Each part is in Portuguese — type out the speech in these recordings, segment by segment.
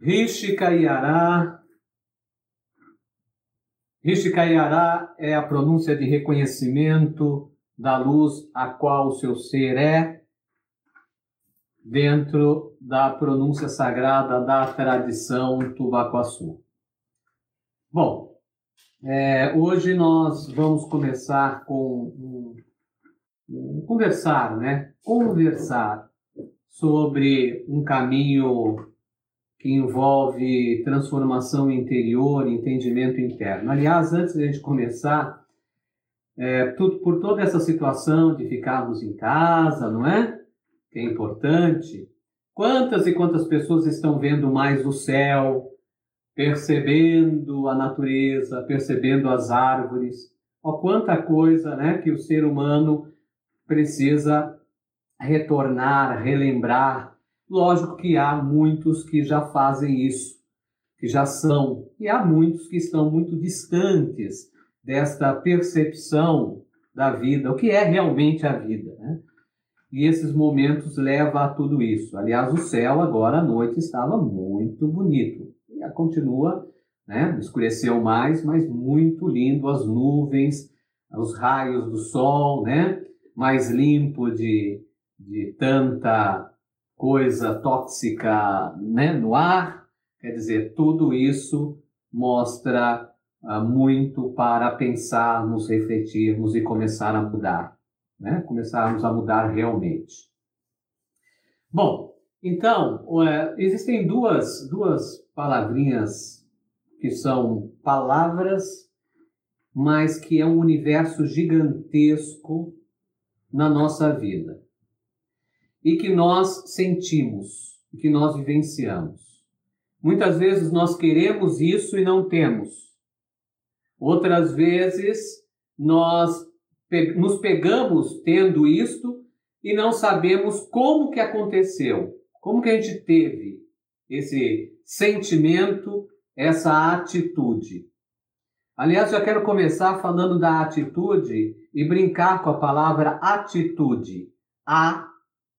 Rishikayara. Rishikayara é a pronúncia de reconhecimento da luz a qual o seu ser é, dentro da pronúncia sagrada da tradição Tubacuaçu. Bom, é, hoje nós vamos começar com um, um, conversar, né? Conversar sobre um caminho que envolve transformação interior, entendimento interno. Aliás, antes de a gente começar, é, tudo, por toda essa situação de ficarmos em casa, não é? Que é importante. Quantas e quantas pessoas estão vendo mais o céu, percebendo a natureza, percebendo as árvores? Ó, quanta coisa, né, que o ser humano precisa retornar, relembrar. Lógico que há muitos que já fazem isso, que já são, e há muitos que estão muito distantes desta percepção da vida, o que é realmente a vida. Né? E esses momentos levam a tudo isso. Aliás, o céu agora à noite estava muito bonito. E continua, né? escureceu mais, mas muito lindo. As nuvens, os raios do sol, né? mais limpo de, de tanta coisa tóxica né? no ar. Quer dizer, tudo isso mostra muito para pensarmos, refletirmos e começar a mudar, né? Começarmos a mudar realmente. Bom, então, existem duas, duas palavrinhas que são palavras, mas que é um universo gigantesco na nossa vida e que nós sentimos, que nós vivenciamos. Muitas vezes nós queremos isso e não temos. Outras vezes nós nos pegamos tendo isto e não sabemos como que aconteceu, como que a gente teve esse sentimento, essa atitude. Aliás, eu quero começar falando da atitude e brincar com a palavra atitude. A,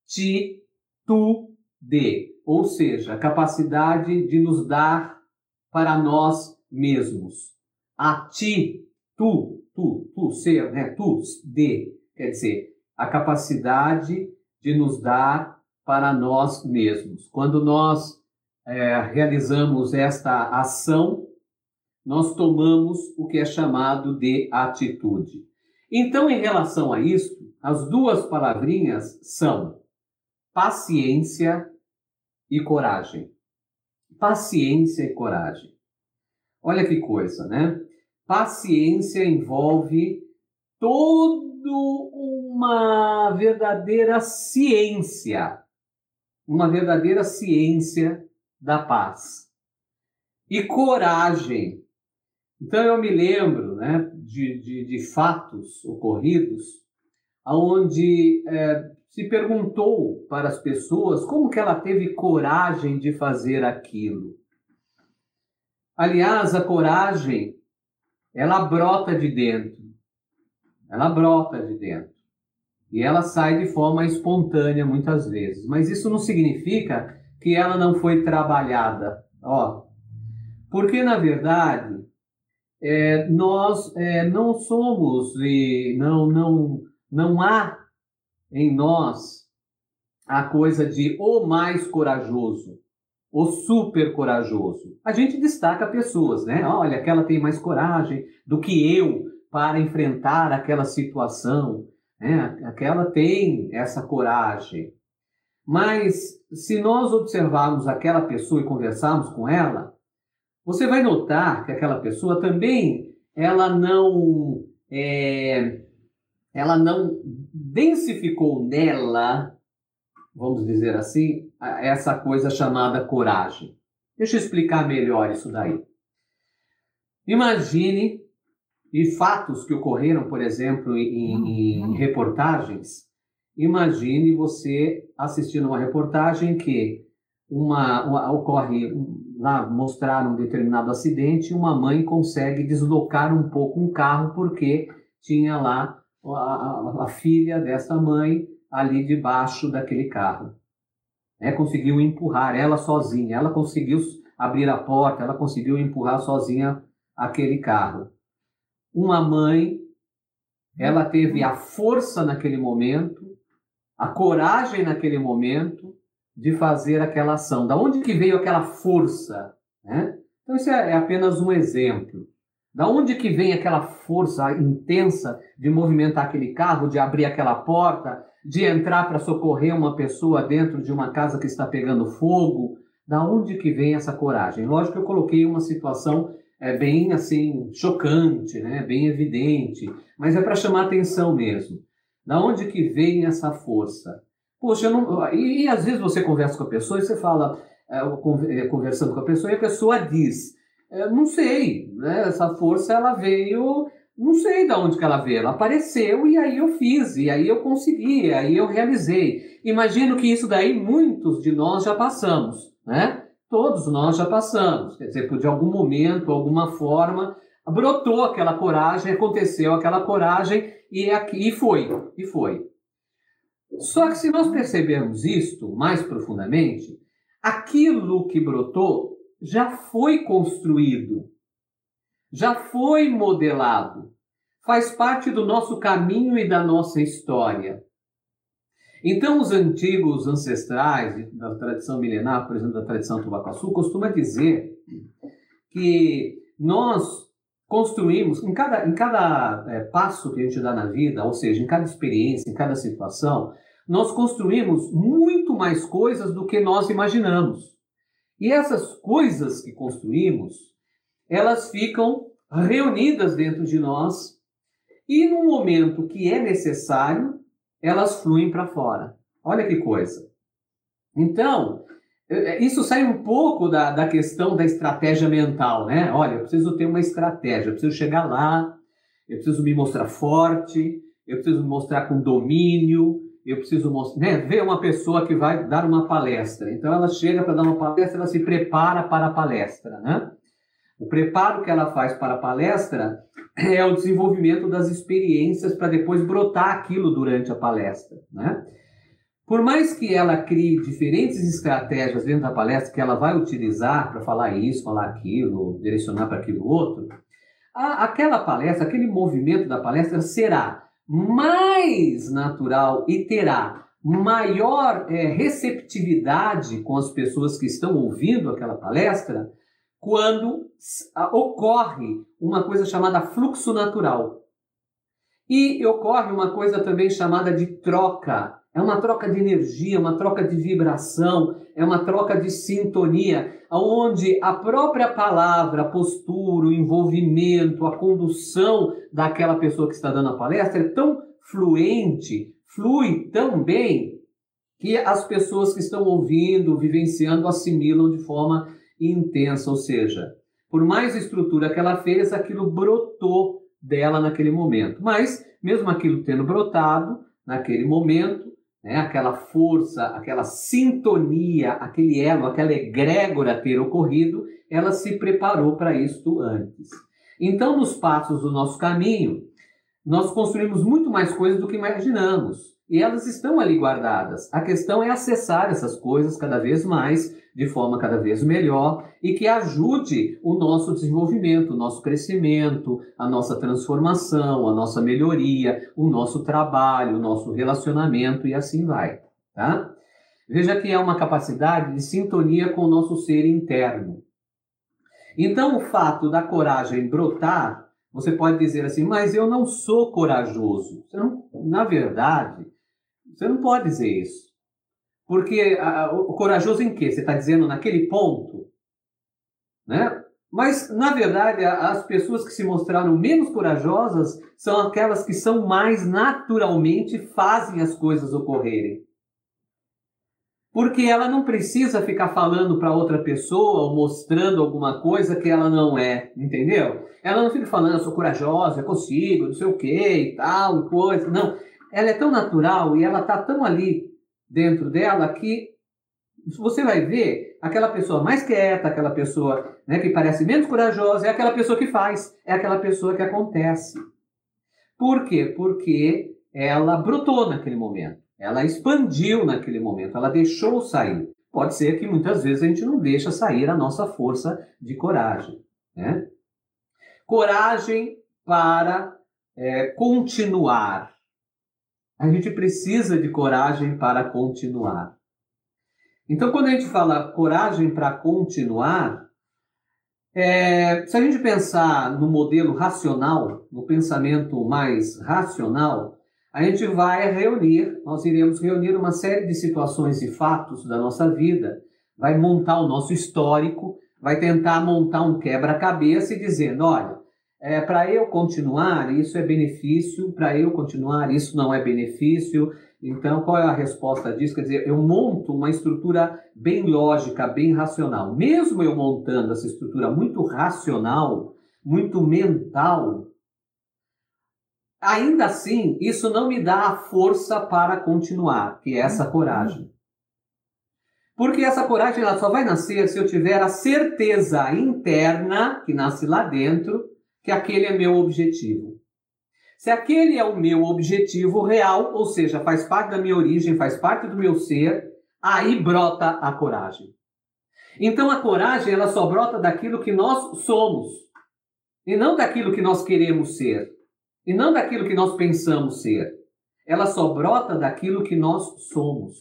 ti, tu, de. Ou seja, a capacidade de nos dar para nós mesmos a ti, tu, tu, tu ser, né? Tu, de, quer dizer, a capacidade de nos dar para nós mesmos. Quando nós é, realizamos esta ação, nós tomamos o que é chamado de atitude. Então, em relação a isso, as duas palavrinhas são paciência e coragem. Paciência e coragem. Olha que coisa, né? Paciência envolve todo uma verdadeira ciência, uma verdadeira ciência da paz. E coragem. Então eu me lembro né, de, de, de fatos ocorridos onde é, se perguntou para as pessoas como que ela teve coragem de fazer aquilo. Aliás, a coragem ela brota de dentro. Ela brota de dentro. E ela sai de forma espontânea muitas vezes. Mas isso não significa que ela não foi trabalhada. Ó, porque, na verdade, é, nós é, não somos e não, não, não há em nós a coisa de o mais corajoso o super corajoso. A gente destaca pessoas, né? Olha, aquela tem mais coragem do que eu para enfrentar aquela situação, né? Aquela tem essa coragem. Mas se nós observarmos aquela pessoa e conversarmos com ela, você vai notar que aquela pessoa também ela não é, ela não densificou nela vamos dizer assim, essa coisa chamada coragem. Deixa eu explicar melhor isso daí. Imagine e fatos que ocorreram, por exemplo, em, em reportagens. Imagine você assistindo uma reportagem que uma, uma ocorre lá mostrar um determinado acidente, uma mãe consegue deslocar um pouco um carro porque tinha lá a, a, filha dessa mãe ali debaixo daquele carro. É, conseguiu empurrar ela sozinha, ela conseguiu abrir a porta, ela conseguiu empurrar sozinha aquele carro. Uma mãe, ela teve a força naquele momento, a coragem naquele momento de fazer aquela ação. Da onde que veio aquela força? Né? Então, isso é, é apenas um exemplo. Da onde que vem aquela força intensa de movimentar aquele carro, de abrir aquela porta, de entrar para socorrer uma pessoa dentro de uma casa que está pegando fogo? Da onde que vem essa coragem? Lógico que eu coloquei uma situação é, bem assim chocante, né? Bem evidente, mas é para chamar atenção mesmo. Da onde que vem essa força? Poxa, não... e, e, às vezes você conversa com a pessoa e você fala, é, é conversando com a pessoa e a pessoa diz, é, não sei, né? essa força ela veio, não sei de onde que ela veio, ela apareceu e aí eu fiz, e aí eu consegui, e aí eu realizei. Imagino que isso daí muitos de nós já passamos, né? Todos nós já passamos, quer dizer, de algum momento, alguma forma, brotou aquela coragem, aconteceu aquela coragem e aqui e foi, e foi. Só que se nós percebermos isto mais profundamente, aquilo que brotou já foi construído, já foi modelado, faz parte do nosso caminho e da nossa história. Então, os antigos ancestrais da tradição milenar, por exemplo, da tradição Tubacaçu, costumam dizer que nós construímos, em cada, em cada é, passo que a gente dá na vida, ou seja, em cada experiência, em cada situação, nós construímos muito mais coisas do que nós imaginamos. E essas coisas que construímos, elas ficam reunidas dentro de nós e no momento que é necessário, elas fluem para fora. Olha que coisa. Então, é, é, isso sai um pouco da, da questão da estratégia mental, né? Olha, eu preciso ter uma estratégia, eu preciso chegar lá, eu preciso me mostrar forte, eu preciso me mostrar com domínio, eu preciso mostrar, né? Ver uma pessoa que vai dar uma palestra. Então ela chega para dar uma palestra, ela se prepara para a palestra, né? O preparo que ela faz para a palestra é o desenvolvimento das experiências para depois brotar aquilo durante a palestra, né? Por mais que ela crie diferentes estratégias dentro da palestra que ela vai utilizar para falar isso, falar aquilo, direcionar para aquilo outro, a, aquela palestra, aquele movimento da palestra será mais natural e terá maior é, receptividade com as pessoas que estão ouvindo aquela palestra quando ocorre uma coisa chamada fluxo natural. E ocorre uma coisa também chamada de troca. É uma troca de energia, uma troca de vibração, é uma troca de sintonia, onde a própria palavra, a postura, o envolvimento, a condução daquela pessoa que está dando a palestra é tão fluente, flui tão bem, que as pessoas que estão ouvindo, vivenciando, assimilam de forma intensa, ou seja, por mais estrutura que ela fez, aquilo brotou dela naquele momento. Mas, mesmo aquilo tendo brotado naquele momento, né, aquela força, aquela sintonia, aquele elo, aquela egrégora ter ocorrido, ela se preparou para isto antes. Então, nos passos do nosso caminho, nós construímos muito mais coisas do que imaginamos. E elas estão ali guardadas. A questão é acessar essas coisas cada vez mais, de forma cada vez melhor e que ajude o nosso desenvolvimento, o nosso crescimento, a nossa transformação, a nossa melhoria, o nosso trabalho, o nosso relacionamento e assim vai, tá? Veja que é uma capacidade de sintonia com o nosso ser interno. Então, o fato da coragem brotar, você pode dizer assim, mas eu não sou corajoso. Não, na verdade, você não pode dizer isso. Porque a, o corajoso em quê? Você está dizendo naquele ponto? Né? Mas, na verdade, as pessoas que se mostraram menos corajosas são aquelas que são mais naturalmente fazem as coisas ocorrerem. Porque ela não precisa ficar falando para outra pessoa ou mostrando alguma coisa que ela não é, entendeu? Ela não fica falando, eu sou corajosa, eu consigo, não sei o que e tal, coisa. Não, ela é tão natural e ela está tão ali dentro dela que você vai ver aquela pessoa mais quieta, aquela pessoa né, que parece menos corajosa, é aquela pessoa que faz, é aquela pessoa que acontece. Por quê? Porque ela brotou naquele momento, ela expandiu naquele momento, ela deixou sair. pode ser que muitas vezes a gente não deixa sair a nossa força de coragem. Né? Coragem para é, continuar. A gente precisa de coragem para continuar. Então, quando a gente fala coragem para continuar, é, se a gente pensar no modelo racional, no pensamento mais racional, a gente vai reunir, nós iremos reunir uma série de situações e fatos da nossa vida, vai montar o nosso histórico, vai tentar montar um quebra-cabeça e dizendo: olha, é, para eu continuar, isso é benefício, para eu continuar, isso não é benefício. Então, qual é a resposta disso? Quer dizer, eu monto uma estrutura bem lógica, bem racional. Mesmo eu montando essa estrutura muito racional, muito mental, ainda assim, isso não me dá a força para continuar, que é essa coragem. Porque essa coragem ela só vai nascer se eu tiver a certeza interna, que nasce lá dentro, que aquele é meu objetivo. Se aquele é o meu objetivo real, ou seja, faz parte da minha origem, faz parte do meu ser, aí brota a coragem. Então a coragem ela só brota daquilo que nós somos e não daquilo que nós queremos ser e não daquilo que nós pensamos ser. Ela só brota daquilo que nós somos.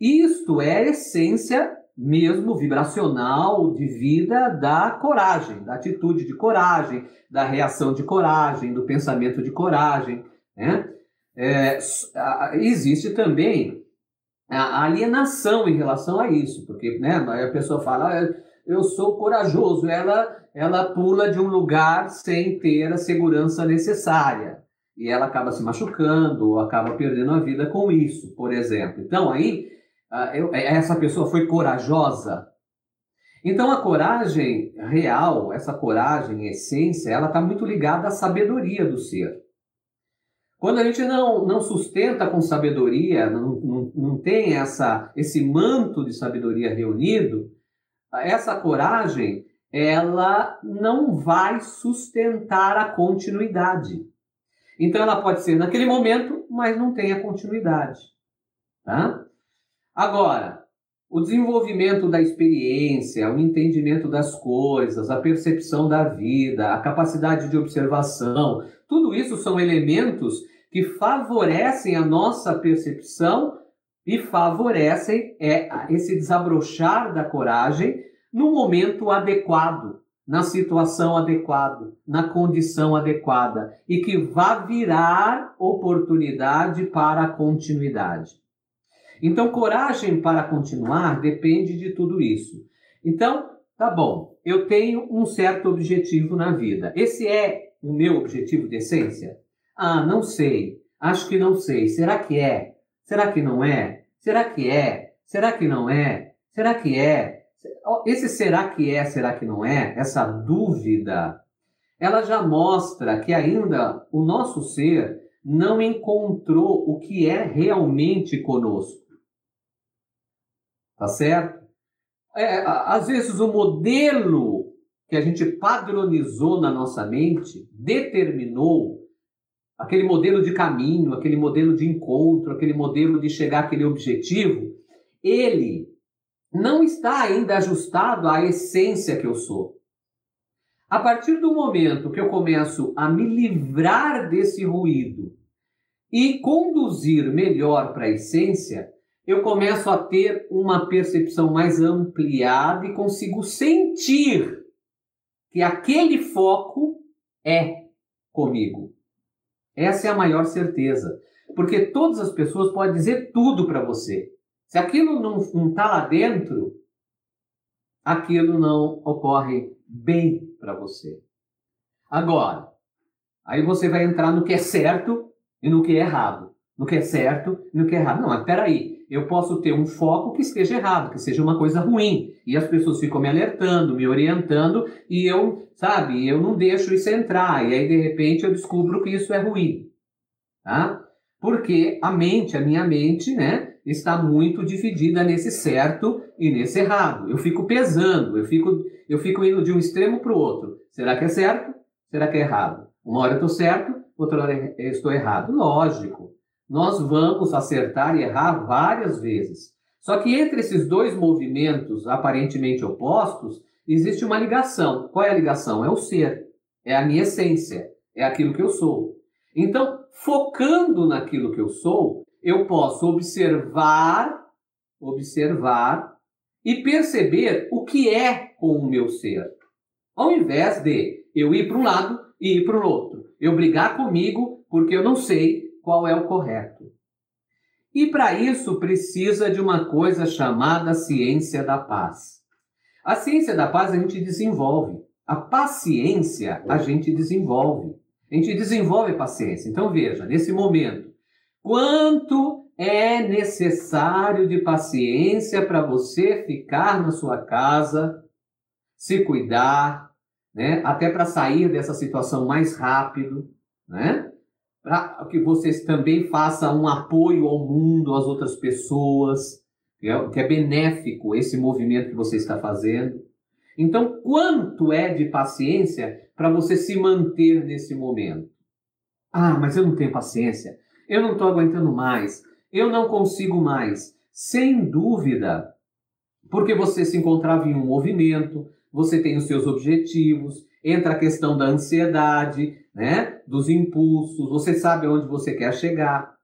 Isto é a essência mesmo vibracional de vida da coragem, da atitude de coragem, da reação de coragem, do pensamento de coragem. Né? É, existe também a alienação em relação a isso, porque né, a pessoa fala, ah, eu sou corajoso, ela, ela pula de um lugar sem ter a segurança necessária. E ela acaba se machucando, ou acaba perdendo a vida com isso, por exemplo. Então, aí eu, é, essa pessoa foi corajosa. Então a coragem real, essa coragem, essência, ela está muito ligada à sabedoria do ser. Quando a gente não, não sustenta com sabedoria, não, não, não tem essa, esse manto de sabedoria reunido, essa coragem ela não vai sustentar a continuidade. Então ela pode ser naquele momento, mas não tem a continuidade. Tá? Agora, o desenvolvimento da experiência, o entendimento das coisas, a percepção da vida, a capacidade de observação, tudo isso são elementos que favorecem a nossa percepção e favorecem é, esse desabrochar da coragem no momento adequado, na situação adequada, na condição adequada e que vá virar oportunidade para a continuidade. Então, coragem para continuar depende de tudo isso. Então, tá bom, eu tenho um certo objetivo na vida. Esse é o meu objetivo de essência? Ah, não sei. Acho que não sei. Será que é? Será que não é? Será que é? Será que não é? Será que é? Esse será que é, será que não é? Essa dúvida, ela já mostra que ainda o nosso ser não encontrou o que é realmente conosco. Tá certo? É, às vezes o modelo que a gente padronizou na nossa mente determinou aquele modelo de caminho, aquele modelo de encontro, aquele modelo de chegar àquele objetivo, ele não está ainda ajustado à essência que eu sou. A partir do momento que eu começo a me livrar desse ruído e conduzir melhor para a essência, eu começo a ter uma percepção mais ampliada e consigo sentir que aquele foco é comigo. Essa é a maior certeza. Porque todas as pessoas podem dizer tudo para você. Se aquilo não está lá dentro, aquilo não ocorre bem para você. Agora, aí você vai entrar no que é certo e no que é errado. No que é certo e no que é errado. Não, mas peraí eu posso ter um foco que esteja errado, que seja uma coisa ruim. E as pessoas ficam me alertando, me orientando, e eu, sabe, eu não deixo isso entrar. E aí, de repente, eu descubro que isso é ruim. Tá? Porque a mente, a minha mente, né, está muito dividida nesse certo e nesse errado. Eu fico pesando, eu fico, eu fico indo de um extremo para o outro. Será que é certo? Será que é errado? Uma hora eu estou certo, outra hora eu estou errado. Lógico. Nós vamos acertar e errar várias vezes. Só que entre esses dois movimentos aparentemente opostos, existe uma ligação. Qual é a ligação? É o ser, é a minha essência, é aquilo que eu sou. Então, focando naquilo que eu sou, eu posso observar, observar e perceber o que é com o meu ser. Ao invés de eu ir para um lado e ir para o outro, eu brigar comigo porque eu não sei qual é o correto. E para isso precisa de uma coisa chamada ciência da paz. A ciência da paz a gente desenvolve. A paciência a gente desenvolve. A gente desenvolve paciência. Então veja, nesse momento, quanto é necessário de paciência para você ficar na sua casa, se cuidar, né? até para sair dessa situação mais rápido, né? Para que vocês também façam um apoio ao mundo, às outras pessoas, que é, que é benéfico esse movimento que você está fazendo. Então, quanto é de paciência para você se manter nesse momento? Ah, mas eu não tenho paciência, eu não estou aguentando mais, eu não consigo mais. Sem dúvida, porque você se encontrava em um movimento, você tem os seus objetivos, entra a questão da ansiedade, né? Dos impulsos, você sabe onde você quer chegar.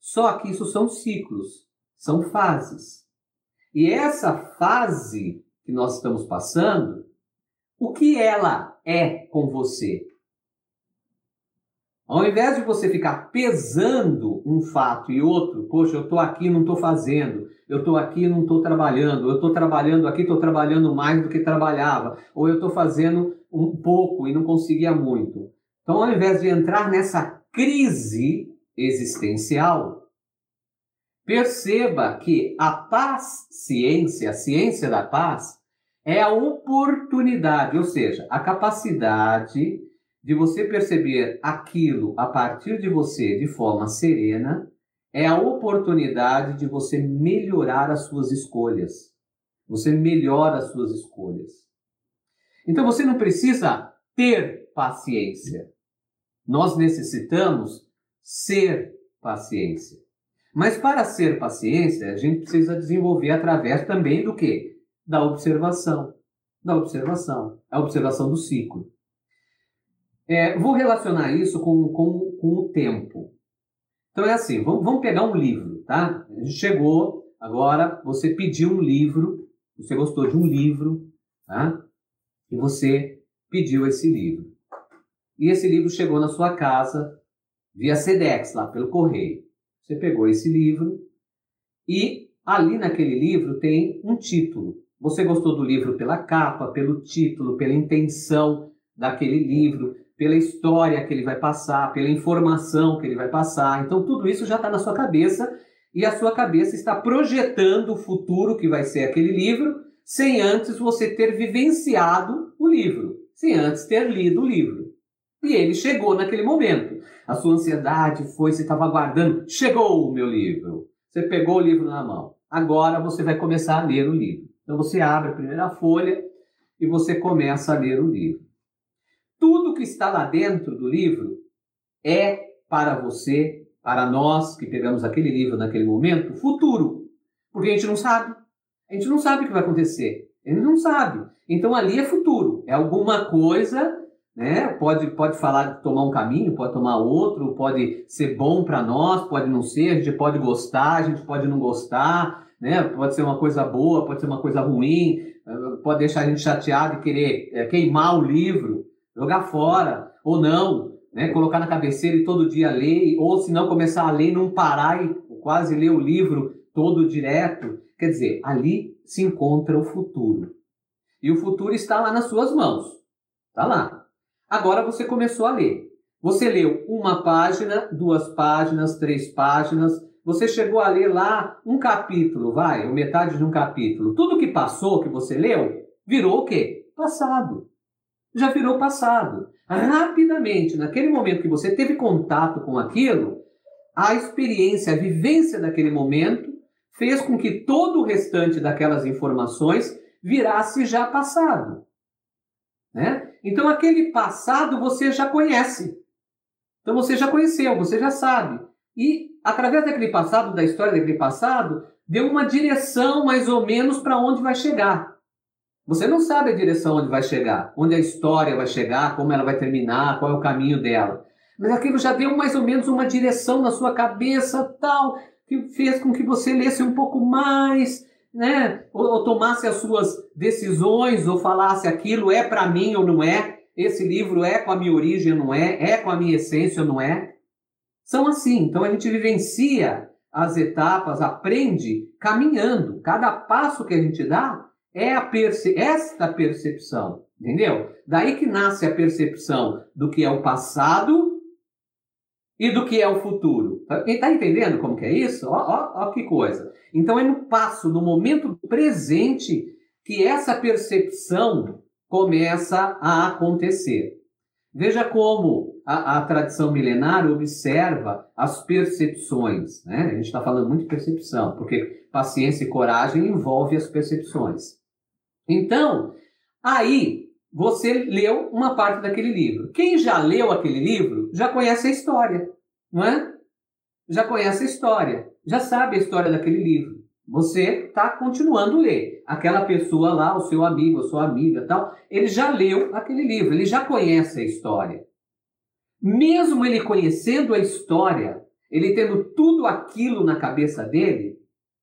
Só que isso são ciclos, são fases. E essa fase que nós estamos passando, o que ela é com você? Ao invés de você ficar pesando um fato e outro, poxa, eu estou aqui não estou fazendo, eu estou aqui não estou trabalhando, eu estou trabalhando aqui, estou trabalhando mais do que trabalhava, ou eu estou fazendo um pouco e não conseguia muito. Então, ao invés de entrar nessa crise existencial, perceba que a paz ciência, a ciência da paz, é a oportunidade, ou seja, a capacidade de você perceber aquilo a partir de você de forma serena, é a oportunidade de você melhorar as suas escolhas. Você melhora as suas escolhas. Então você não precisa ter paciência. Nós necessitamos ser paciência. Mas para ser paciência, a gente precisa desenvolver através também do que? Da observação. Da observação. A observação do ciclo. É, vou relacionar isso com, com, com o tempo. Então é assim, vamos, vamos pegar um livro, tá? A gente chegou, agora você pediu um livro, você gostou de um livro, tá? E você pediu esse livro e esse livro chegou na sua casa via Sedex, lá pelo correio. Você pegou esse livro e ali naquele livro tem um título. Você gostou do livro pela capa, pelo título, pela intenção daquele livro, pela história que ele vai passar, pela informação que ele vai passar. Então tudo isso já está na sua cabeça e a sua cabeça está projetando o futuro que vai ser aquele livro, sem antes você ter vivenciado o livro, sem antes ter lido o livro. E ele chegou naquele momento. A sua ansiedade foi, você estava aguardando, chegou o meu livro. Você pegou o livro na mão. Agora você vai começar a ler o livro. Então você abre a primeira folha e você começa a ler o livro. Tudo que está lá dentro do livro é para você, para nós que pegamos aquele livro naquele momento, futuro. Porque a gente não sabe. A gente não sabe o que vai acontecer. Gente não sabe. Então ali é futuro. É alguma coisa né? Pode, pode falar de tomar um caminho, pode tomar outro, pode ser bom para nós, pode não ser, a gente pode gostar, a gente pode não gostar, né? Pode ser uma coisa boa, pode ser uma coisa ruim, pode deixar a gente chateado e querer é, queimar o livro, jogar fora, ou não, né? Colocar na cabeceira e todo dia ler, ou se não começar a ler não parar e quase ler o livro todo direto. Quer dizer, ali se encontra o futuro. E o futuro está lá nas suas mãos. Está lá. Agora você começou a ler. Você leu uma página, duas páginas, três páginas. Você chegou a ler lá um capítulo, vai, ou metade de um capítulo. Tudo que passou, que você leu, virou o quê? Passado. Já virou passado. Rapidamente, naquele momento que você teve contato com aquilo, a experiência, a vivência daquele momento fez com que todo o restante daquelas informações virasse já passado. Né? Então aquele passado você já conhece. Então você já conheceu, você já sabe. E através daquele passado, da história daquele passado, deu uma direção mais ou menos para onde vai chegar. Você não sabe a direção onde vai chegar, onde a história vai chegar, como ela vai terminar, qual é o caminho dela. Mas aquilo já deu mais ou menos uma direção na sua cabeça, tal, que fez com que você lesse um pouco mais, né? Ou, ou tomasse as suas decisões, ou falasse aquilo é para mim ou não é, esse livro é com a minha origem ou não é, é com a minha essência ou não é. São assim, então a gente vivencia as etapas, aprende caminhando. Cada passo que a gente dá é a perce esta percepção, entendeu? Daí que nasce a percepção do que é o passado e do que é o futuro. Está entendendo como que é isso? Ó, ó que coisa. Então é no passo, no momento presente, que essa percepção começa a acontecer. Veja como a, a tradição milenar observa as percepções. Né? A gente está falando muito de percepção, porque paciência e coragem envolve as percepções. Então, aí você leu uma parte daquele livro. Quem já leu aquele livro já conhece a história, não é? Já conhece a história, já sabe a história daquele livro. Você está continuando a ler. Aquela pessoa lá, o seu amigo, a sua amiga, tal, ele já leu aquele livro, ele já conhece a história. Mesmo ele conhecendo a história, ele tendo tudo aquilo na cabeça dele,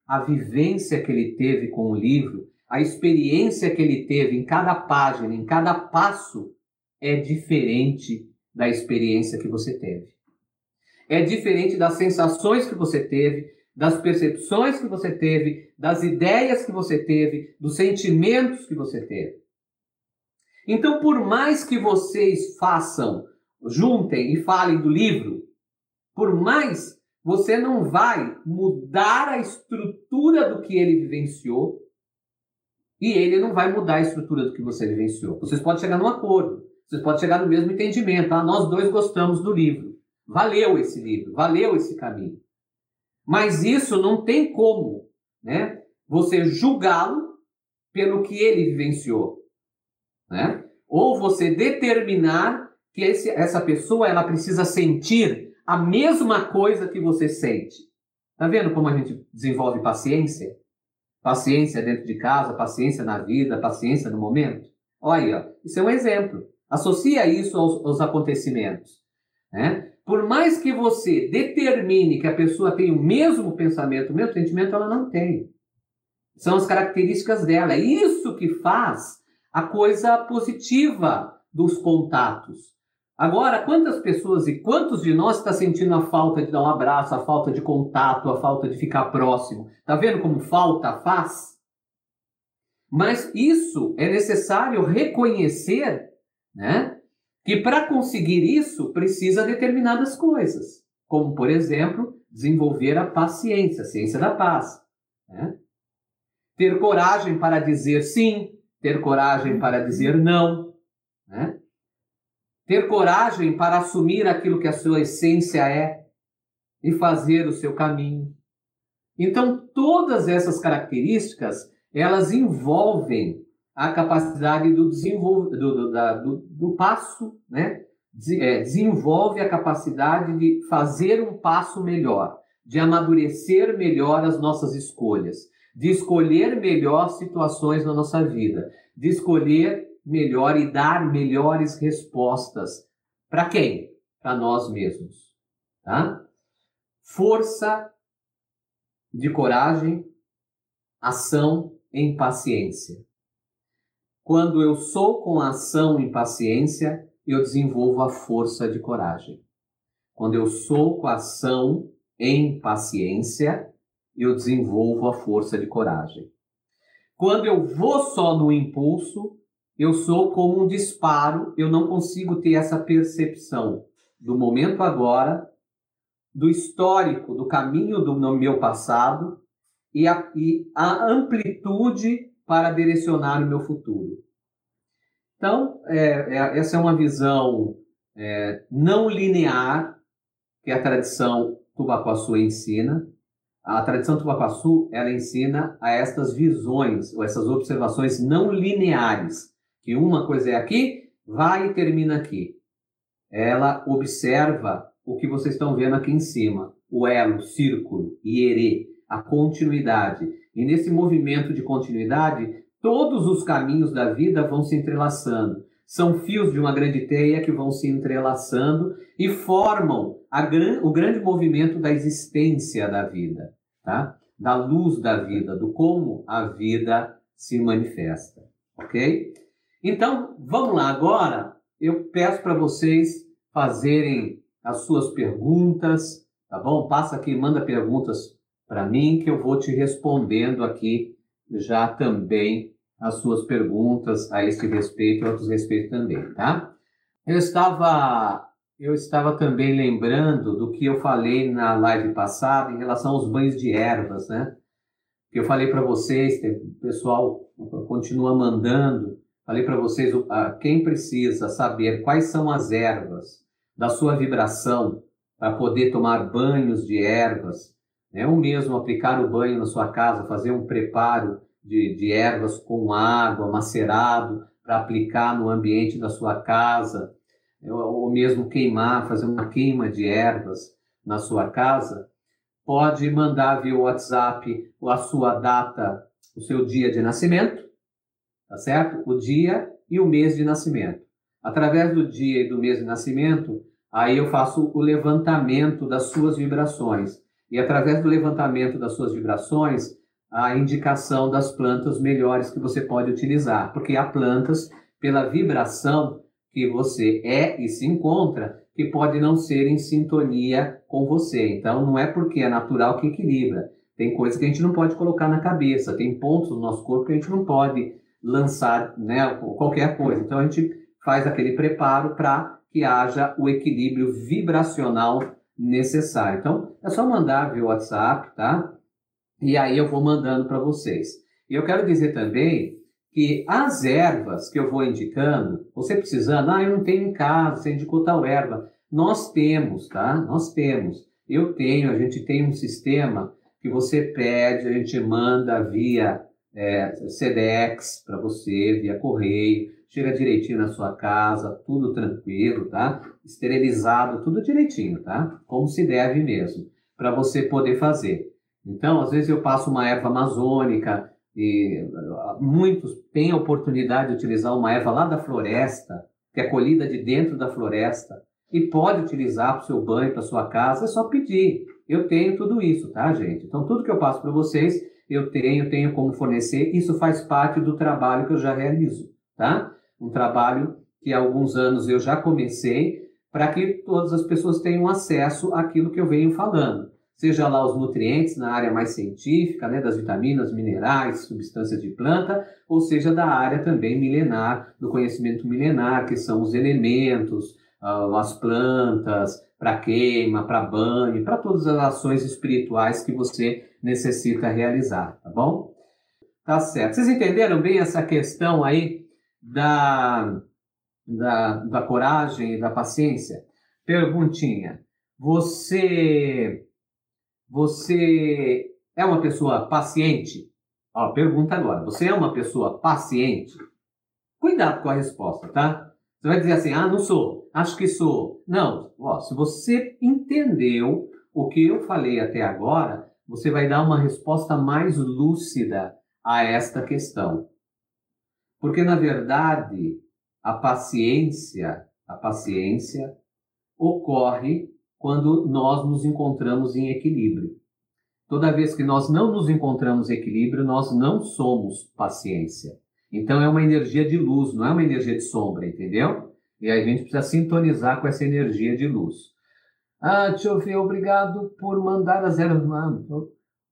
a vivência que ele teve com o livro, a experiência que ele teve em cada página, em cada passo, é diferente da experiência que você teve. É diferente das sensações que você teve, das percepções que você teve, das ideias que você teve, dos sentimentos que você teve. Então, por mais que vocês façam, juntem e falem do livro, por mais você não vai mudar a estrutura do que ele vivenciou e ele não vai mudar a estrutura do que você vivenciou. Vocês podem chegar num acordo, vocês podem chegar no mesmo entendimento. Ah, nós dois gostamos do livro. Valeu esse livro, valeu esse caminho. Mas isso não tem como, né? Você julgá-lo pelo que ele vivenciou, né? Ou você determinar que esse, essa pessoa ela precisa sentir a mesma coisa que você sente. Tá vendo como a gente desenvolve paciência? Paciência dentro de casa, paciência na vida, paciência no momento. Olha isso é um exemplo. Associa isso aos, aos acontecimentos. Né? Por mais que você determine que a pessoa tem o mesmo pensamento, o mesmo sentimento, ela não tem. São as características dela. É isso que faz a coisa positiva dos contatos. Agora, quantas pessoas e quantos de nós está sentindo a falta de dar um abraço, a falta de contato, a falta de ficar próximo? Tá vendo como falta faz? Mas isso é necessário reconhecer, né? Que para conseguir isso precisa determinadas coisas, como, por exemplo, desenvolver a paciência, a ciência da paz. Né? Ter coragem para dizer sim, ter coragem para dizer não. Né? Ter coragem para assumir aquilo que a sua essência é e fazer o seu caminho. Então, todas essas características, elas envolvem a capacidade do desenvolvimento do, do, do, do, passo, né? É, desenvolve a capacidade de fazer um passo melhor, de amadurecer melhor as nossas escolhas, de escolher melhor situações na nossa vida, de escolher melhor e dar melhores respostas. Para quem? Para nós mesmos. Tá? Força de coragem, ação em paciência. Quando eu sou com ação e paciência, eu desenvolvo a força de coragem. Quando eu sou com ação em paciência, eu desenvolvo a força de coragem. Quando eu vou só no impulso, eu sou como um disparo, eu não consigo ter essa percepção do momento agora, do histórico, do caminho do meu passado e a, e a amplitude para direcionar o meu futuro. Então, é, é, essa é uma visão é, não linear que a tradição Tubacuaçu ensina. A tradição Tubacuaçu, ela ensina a estas visões, ou essas observações não lineares, que uma coisa é aqui, vai e termina aqui. Ela observa o que vocês estão vendo aqui em cima, o elo, o círculo, ierê, a continuidade. E nesse movimento de continuidade, todos os caminhos da vida vão se entrelaçando. São fios de uma grande teia que vão se entrelaçando e formam gran, o grande movimento da existência da vida, tá? da luz da vida, do como a vida se manifesta. Ok? Então, vamos lá agora. Eu peço para vocês fazerem as suas perguntas, tá bom? Passa aqui, manda perguntas para mim que eu vou te respondendo aqui já também as suas perguntas a este respeito e outros respeitos também, tá? Eu estava eu estava também lembrando do que eu falei na live passada em relação aos banhos de ervas, né? Que eu falei para vocês, o pessoal continua mandando, falei para vocês, quem precisa saber quais são as ervas da sua vibração para poder tomar banhos de ervas, né? ou mesmo aplicar o banho na sua casa, fazer um preparo de, de ervas com água, macerado, para aplicar no ambiente da sua casa, ou mesmo queimar, fazer uma queima de ervas na sua casa, pode mandar via WhatsApp a sua data, o seu dia de nascimento, tá certo? O dia e o mês de nascimento. Através do dia e do mês de nascimento, aí eu faço o levantamento das suas vibrações. E através do levantamento das suas vibrações, a indicação das plantas melhores que você pode utilizar, porque há plantas pela vibração que você é e se encontra que pode não ser em sintonia com você. Então não é porque é natural que equilibra. Tem coisas que a gente não pode colocar na cabeça, tem pontos no nosso corpo que a gente não pode lançar, né, qualquer coisa. Então a gente faz aquele preparo para que haja o equilíbrio vibracional necessário. Então é só mandar via WhatsApp, tá? E aí eu vou mandando para vocês. E eu quero dizer também que as ervas que eu vou indicando, você precisando, ah, eu não tenho em casa, você indicou tal erva. Nós temos, tá? Nós temos. Eu tenho, a gente tem um sistema que você pede, a gente manda via é, Sedex para você, via correio, chega direitinho na sua casa, tudo tranquilo, tá? Esterilizado, tudo direitinho, tá? Como se deve mesmo, para você poder fazer. Então, às vezes eu passo uma erva amazônica e ah, muitos têm a oportunidade de utilizar uma erva lá da floresta, que é colhida de dentro da floresta, e pode utilizar para o seu banho, para sua casa, é só pedir. Eu tenho tudo isso, tá, gente? Então, tudo que eu passo para vocês, eu tenho, tenho como fornecer. Isso faz parte do trabalho que eu já realizo, tá? Um trabalho que há alguns anos eu já comecei para que todas as pessoas tenham acesso àquilo que eu venho falando seja lá os nutrientes na área mais científica, né, das vitaminas, minerais, substâncias de planta, ou seja da área também milenar, do conhecimento milenar, que são os elementos, uh, as plantas, para queima, para banho, para todas as ações espirituais que você necessita realizar, tá bom? Tá certo. Vocês entenderam bem essa questão aí da, da, da coragem e da paciência? Perguntinha. Você você é uma pessoa paciente? Ó, pergunta agora. Você é uma pessoa paciente? Cuidado com a resposta, tá? Você vai dizer assim: ah, não sou, acho que sou. Não, ó, se você entendeu o que eu falei até agora, você vai dar uma resposta mais lúcida a esta questão. Porque, na verdade, a paciência, a paciência ocorre quando nós nos encontramos em equilíbrio. Toda vez que nós não nos encontramos em equilíbrio, nós não somos paciência. Então é uma energia de luz, não é uma energia de sombra, entendeu? E a gente precisa sintonizar com essa energia de luz. Ah, deixa eu ver, obrigado por mandar as ervas.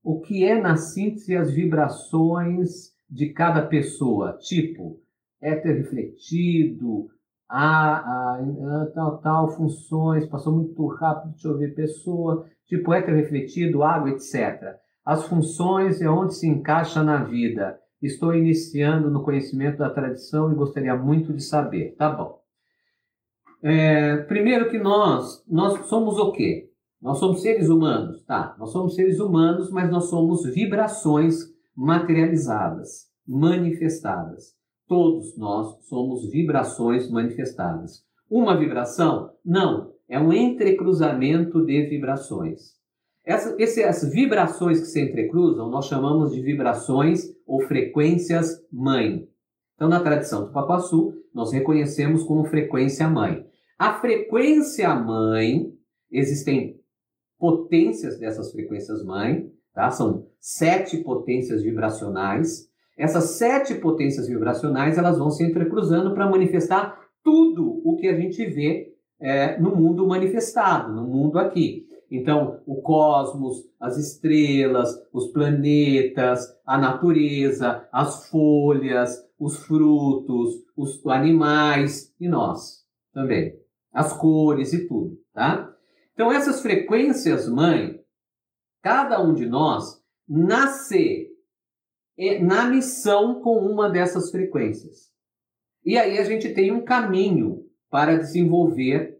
O que é na síntese as vibrações de cada pessoa? Tipo, éter refletido, a, a, a, tal, tal, funções, passou muito rápido, deixa eu ver, pessoa, tipo éter refletido, água, etc. As funções e onde se encaixa na vida. Estou iniciando no conhecimento da tradição e gostaria muito de saber. Tá bom. É, primeiro que nós, nós somos o quê? Nós somos seres humanos, tá? Nós somos seres humanos, mas nós somos vibrações materializadas, manifestadas. Todos nós somos vibrações manifestadas. Uma vibração? Não, é um entrecruzamento de vibrações. Essa, esse, essas vibrações que se entrecruzam, nós chamamos de vibrações ou frequências mãe. Então, na tradição do Papaçu, nós reconhecemos como frequência mãe. A frequência mãe, existem potências dessas frequências mãe, tá? São sete potências vibracionais. Essas sete potências vibracionais, elas vão se entrecruzando para manifestar tudo o que a gente vê é, no mundo manifestado, no mundo aqui. Então, o cosmos, as estrelas, os planetas, a natureza, as folhas, os frutos, os animais e nós também. As cores e tudo, tá? Então, essas frequências mãe, cada um de nós nasce na missão com uma dessas frequências. E aí a gente tem um caminho para desenvolver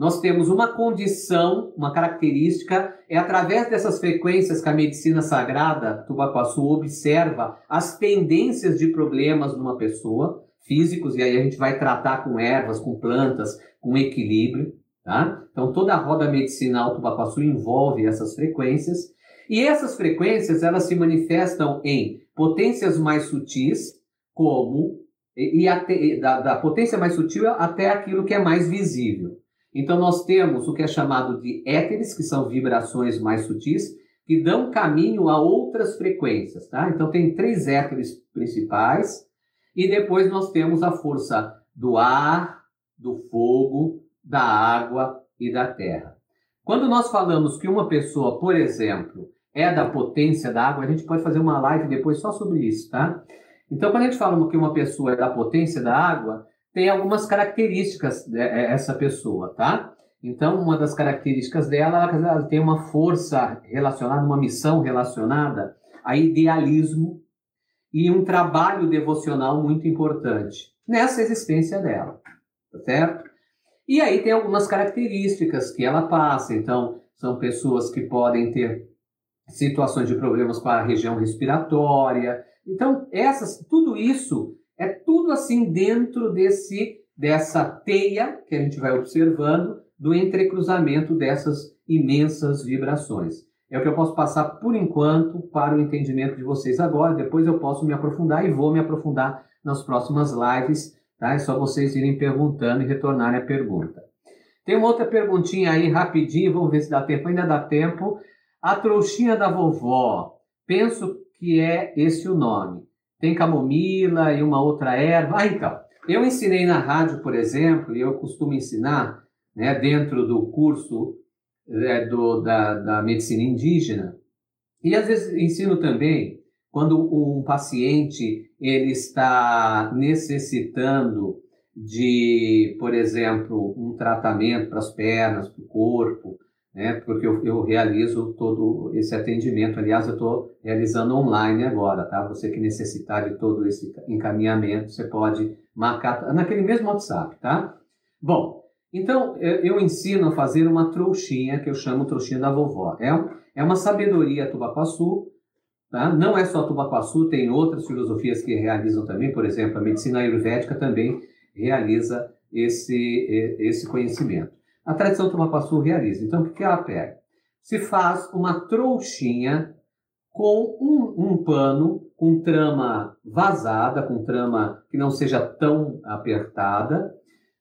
nós temos uma condição, uma característica, é através dessas frequências que a medicina sagrada Tubacuaçu observa as tendências de problemas numa pessoa, físicos, e aí a gente vai tratar com ervas, com plantas, com equilíbrio. Tá? Então toda a roda medicinal Tubacuaçu envolve essas frequências, e essas frequências elas se manifestam em potências mais sutis, como e, e até, da, da potência mais sutil até aquilo que é mais visível. Então, nós temos o que é chamado de éteres, que são vibrações mais sutis, que dão caminho a outras frequências. Tá? Então, tem três éteres principais, e depois nós temos a força do ar, do fogo, da água e da terra. Quando nós falamos que uma pessoa, por exemplo, é da potência da água, a gente pode fazer uma live depois só sobre isso, tá? Então, quando a gente fala que uma pessoa é da potência da água, tem algumas características dessa pessoa, tá? Então, uma das características dela, ela tem uma força relacionada, uma missão relacionada a idealismo e um trabalho devocional muito importante nessa existência dela, tá certo? E aí tem algumas características que ela passa. Então, são pessoas que podem ter situações de problemas com a região respiratória. Então, essas, tudo isso é tudo assim dentro desse dessa teia que a gente vai observando do entrecruzamento dessas imensas vibrações. É o que eu posso passar por enquanto para o entendimento de vocês agora. Depois eu posso me aprofundar e vou me aprofundar nas próximas lives. Tá? É só vocês irem perguntando e retornarem a pergunta. Tem uma outra perguntinha aí rapidinho, vamos ver se dá tempo. Ainda dá tempo. A trouxinha da vovó. Penso que é esse o nome tem camomila e uma outra erva. Ah, então, eu ensinei na rádio, por exemplo, e eu costumo ensinar né, dentro do curso é, do, da, da medicina indígena, e às vezes ensino também quando um paciente ele está necessitando de, por exemplo, um tratamento para as pernas, para o corpo, né? porque eu, eu, realizo todo esse atendimento. Aliás, eu estou realizando online agora, tá? Você que necessitar de todo esse encaminhamento, você pode marcar naquele mesmo WhatsApp, tá? Bom, então eu ensino a fazer uma trouxinha, que eu chamo trouxinha da vovó. É, é uma sabedoria tubacuaçu, tá? Não é só tubacuaçu, tem outras filosofias que realizam também, por exemplo, a medicina ayurvédica também realiza esse, esse conhecimento a tradição Tumapaçu realiza. Então, o que ela pega? Se faz uma trouxinha com um, um pano, com trama vazada, com trama que não seja tão apertada,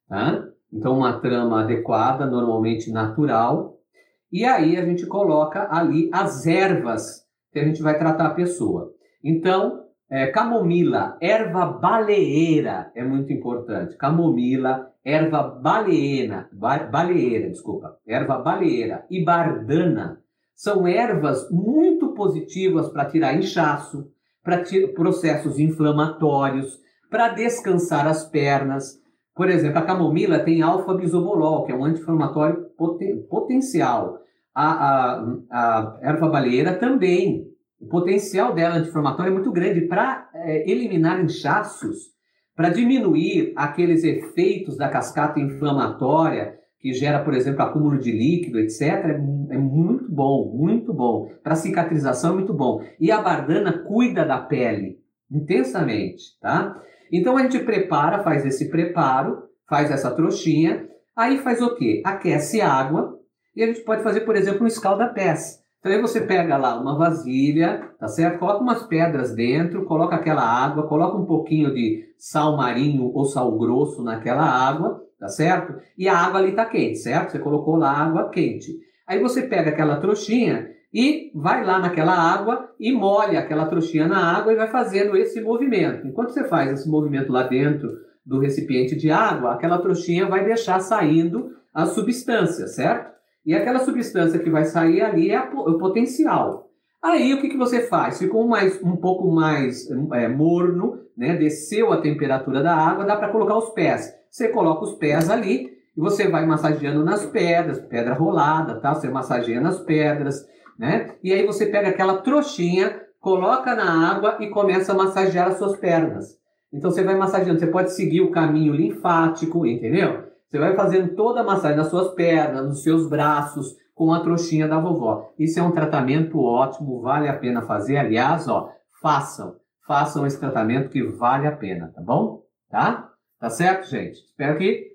tá? então uma trama adequada, normalmente natural, e aí a gente coloca ali as ervas que a gente vai tratar a pessoa. Então, é, camomila, erva baleeira é muito importante. Camomila, erva baleena, baleeira, desculpa, erva baleeira e bardana são ervas muito positivas para tirar inchaço, para processos inflamatórios, para descansar as pernas. Por exemplo, a camomila tem alfa-bisobolol, que é um anti-inflamatório poten potencial. A, a, a erva baleeira também o potencial dela anti-inflamatório é muito grande para é, eliminar inchaços, para diminuir aqueles efeitos da cascata inflamatória que gera, por exemplo, acúmulo de líquido, etc. É, é muito bom, muito bom. Para cicatrização é muito bom. E a bardana cuida da pele intensamente, tá? Então a gente prepara, faz esse preparo, faz essa trouxinha, aí faz o quê? Aquece água e a gente pode fazer, por exemplo, um escalda-pés Então aí você pega lá uma vasilha, tá certo? Coloca umas pedras dentro, coloca aquela água, coloca um pouquinho de sal marinho ou sal grosso naquela água, tá certo? E a água ali tá quente, certo? Você colocou lá água quente. Aí você pega aquela trouxinha e vai lá naquela água e molha aquela trouxinha na água e vai fazendo esse movimento. Enquanto você faz esse movimento lá dentro do recipiente de água, aquela trouxinha vai deixar saindo a substância, certo? E aquela substância que vai sair ali é o potencial. Aí o que, que você faz? Ficou mais, um pouco mais é, morno, né? desceu a temperatura da água, dá para colocar os pés. Você coloca os pés ali e você vai massageando nas pedras, pedra rolada, tá? Você massageia nas pedras, né? E aí você pega aquela trouxinha, coloca na água e começa a massagear as suas pernas. Então você vai massageando, você pode seguir o caminho linfático, entendeu? Você vai fazendo toda a massagem nas suas pernas, nos seus braços, com a trouxinha da vovó. Isso é um tratamento ótimo, vale a pena fazer. Aliás, ó, façam, façam esse tratamento que vale a pena, tá bom? Tá? Tá certo, gente? Espero que,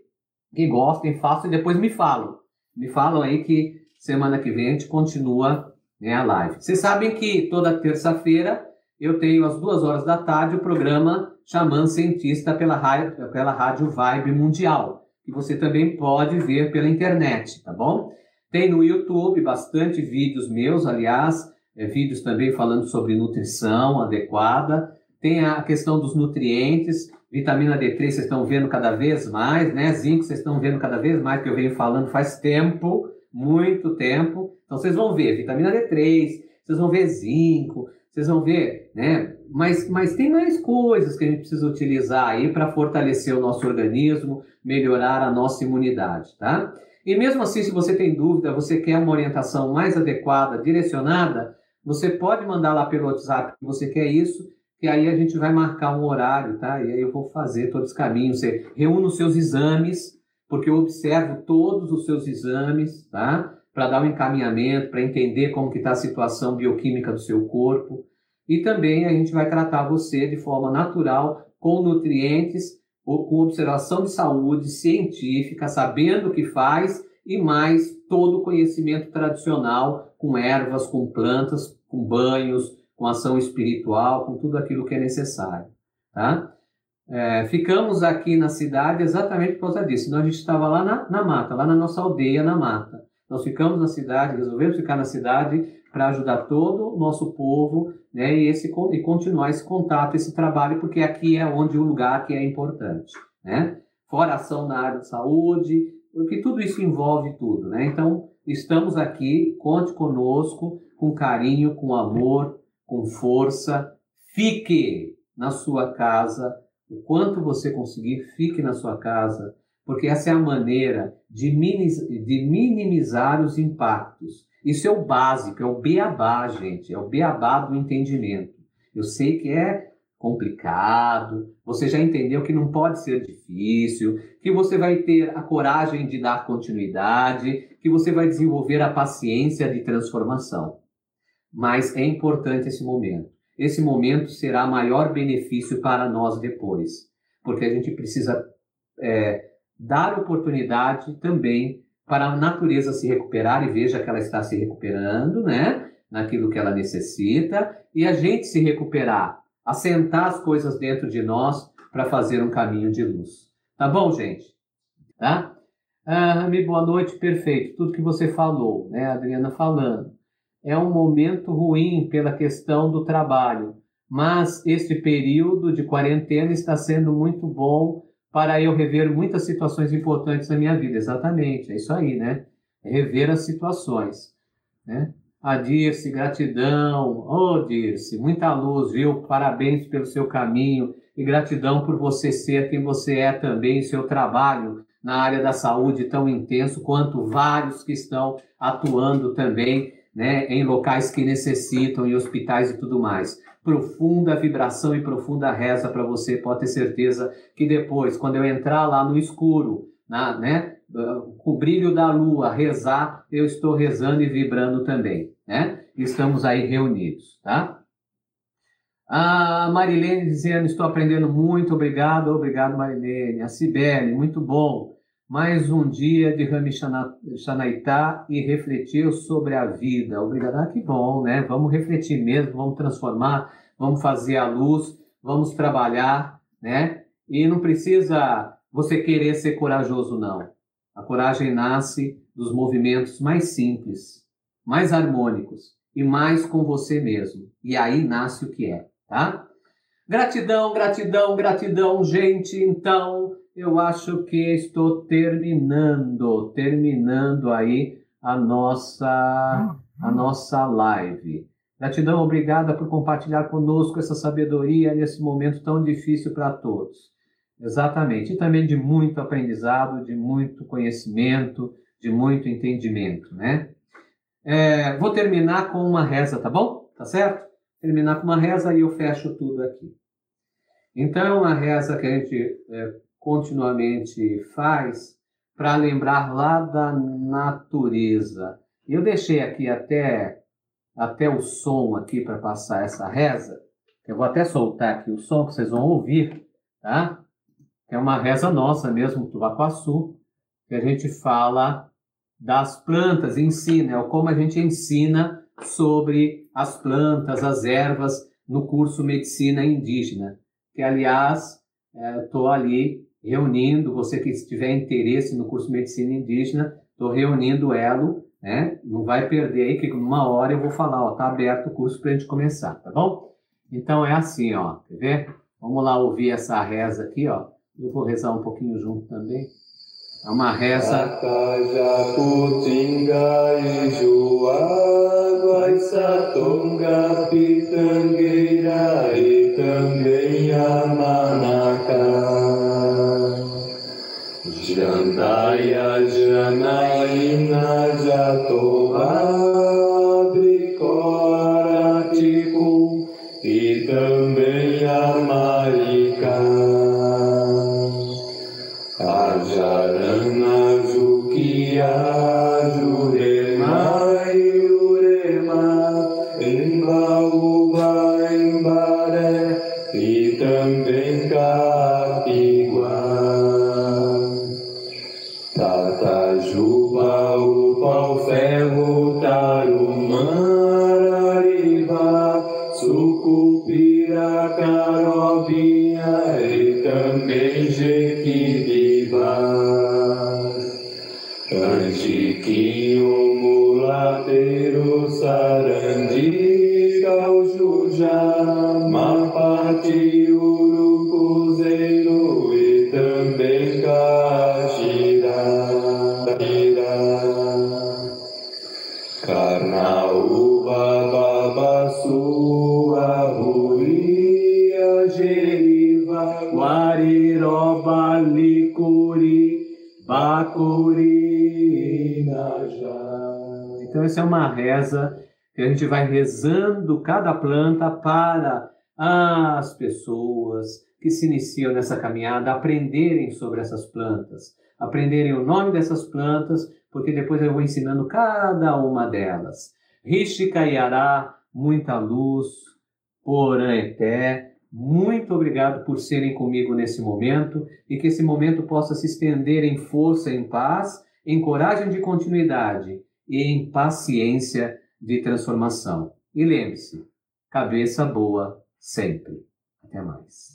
que gostem, façam e depois me falam. Me falam aí que semana que vem a gente continua né, a live. Vocês sabem que toda terça-feira eu tenho às duas horas da tarde o programa Xamã Cientista pela rádio, pela rádio Vibe Mundial que você também pode ver pela internet, tá bom? Tem no YouTube bastante vídeos meus, aliás, é, vídeos também falando sobre nutrição adequada. Tem a questão dos nutrientes, vitamina D3 vocês estão vendo cada vez mais, né? Zinco vocês estão vendo cada vez mais, que eu venho falando faz tempo, muito tempo. Então vocês vão ver vitamina D3, vocês vão ver zinco, vocês vão ver, né? Mas, mas tem mais coisas que a gente precisa utilizar aí para fortalecer o nosso organismo, melhorar a nossa imunidade, tá? E mesmo assim, se você tem dúvida, você quer uma orientação mais adequada, direcionada, você pode mandar lá pelo WhatsApp que você quer isso, que aí a gente vai marcar um horário, tá? E aí eu vou fazer todos os caminhos. Você reúne os seus exames, porque eu observo todos os seus exames, tá? Para dar um encaminhamento, para entender como que está a situação bioquímica do seu corpo. E também a gente vai tratar você de forma natural, com nutrientes, ou com observação de saúde científica, sabendo o que faz e mais todo o conhecimento tradicional com ervas, com plantas, com banhos, com ação espiritual, com tudo aquilo que é necessário. Tá? É, ficamos aqui na cidade exatamente por causa disso. Senão a gente estava lá na, na mata, lá na nossa aldeia na mata. Nós ficamos na cidade, resolvemos ficar na cidade para ajudar todo o nosso povo né, e, esse, e continuar esse contato, esse trabalho, porque aqui é onde o lugar que é importante. Né? Fora ação na área de saúde, porque tudo isso envolve tudo. Né? Então, estamos aqui, conte conosco, com carinho, com amor, com força. Fique na sua casa, o quanto você conseguir, fique na sua casa, porque essa é a maneira de minimizar os impactos. Isso é o básico, é o beabá, gente, é o beabá do entendimento. Eu sei que é complicado, você já entendeu que não pode ser difícil, que você vai ter a coragem de dar continuidade, que você vai desenvolver a paciência de transformação. Mas é importante esse momento. Esse momento será maior benefício para nós depois, porque a gente precisa é, dar oportunidade também para a natureza se recuperar e veja que ela está se recuperando, né? Naquilo que ela necessita, e a gente se recuperar, assentar as coisas dentro de nós para fazer um caminho de luz. Tá bom, gente? Tá? Ah, me boa noite, perfeito. Tudo que você falou, né, Adriana falando. É um momento ruim pela questão do trabalho, mas este período de quarentena está sendo muito bom para eu rever muitas situações importantes na minha vida. Exatamente, é isso aí, né? Rever as situações, né? A Dirce, gratidão. Ô, oh, Dirce, muita luz, viu? Parabéns pelo seu caminho e gratidão por você ser quem você é também, seu trabalho na área da saúde tão intenso quanto vários que estão atuando também, né, em locais que necessitam, em hospitais e tudo mais profunda vibração e profunda reza para você. Pode ter certeza que depois, quando eu entrar lá no escuro, na, né, com o brilho da lua, rezar, eu estou rezando e vibrando também, né? Estamos aí reunidos, tá? A Marilene dizendo, estou aprendendo muito, obrigado, obrigado Marilene. A Cibele, muito bom. Mais um dia de Rami Shanaitá e refletir sobre a vida. Obrigado, ah, que bom, né? Vamos refletir mesmo, vamos transformar, vamos fazer a luz, vamos trabalhar, né? E não precisa você querer ser corajoso, não. A coragem nasce dos movimentos mais simples, mais harmônicos e mais com você mesmo. E aí nasce o que é, tá? Gratidão, gratidão, gratidão, gente. Então, eu acho que estou terminando, terminando aí a nossa a nossa live. Gratidão, obrigada por compartilhar conosco essa sabedoria nesse momento tão difícil para todos. Exatamente. E também de muito aprendizado, de muito conhecimento, de muito entendimento, né? É, vou terminar com uma reza, tá bom? Tá certo? Terminar com uma reza e eu fecho tudo aqui. Então, é uma reza que a gente é, continuamente faz para lembrar lá da natureza. Eu deixei aqui até, até o som aqui para passar essa reza. Eu vou até soltar aqui o som que vocês vão ouvir, tá? é uma reza nossa mesmo, Tubacuaçu, que a gente fala das plantas, ensina, é como a gente ensina sobre as plantas, as ervas no curso Medicina Indígena, que aliás estou é, ali reunindo, você que tiver interesse no curso Medicina Indígena, estou reunindo elo, né? Não vai perder aí que numa hora eu vou falar, ó, tá aberto o curso para a gente começar, tá bom? Então é assim, ó, quer ver? Vamos lá ouvir essa reza aqui, ó. Eu vou rezar um pouquinho junto também. É uma reza. Jandaya Janaina Jatoha Bricoratico e também Então, gente vai rezando cada planta para as pessoas que se iniciam nessa caminhada aprenderem sobre essas plantas, aprenderem o nome dessas plantas, porque depois eu vou ensinando cada uma delas. Rishikayará, muita luz, Poraeté, muito obrigado por serem comigo nesse momento e que esse momento possa se estender em força, em paz, em coragem de continuidade e em paciência de transformação. E lembre-se, cabeça boa sempre. Até mais.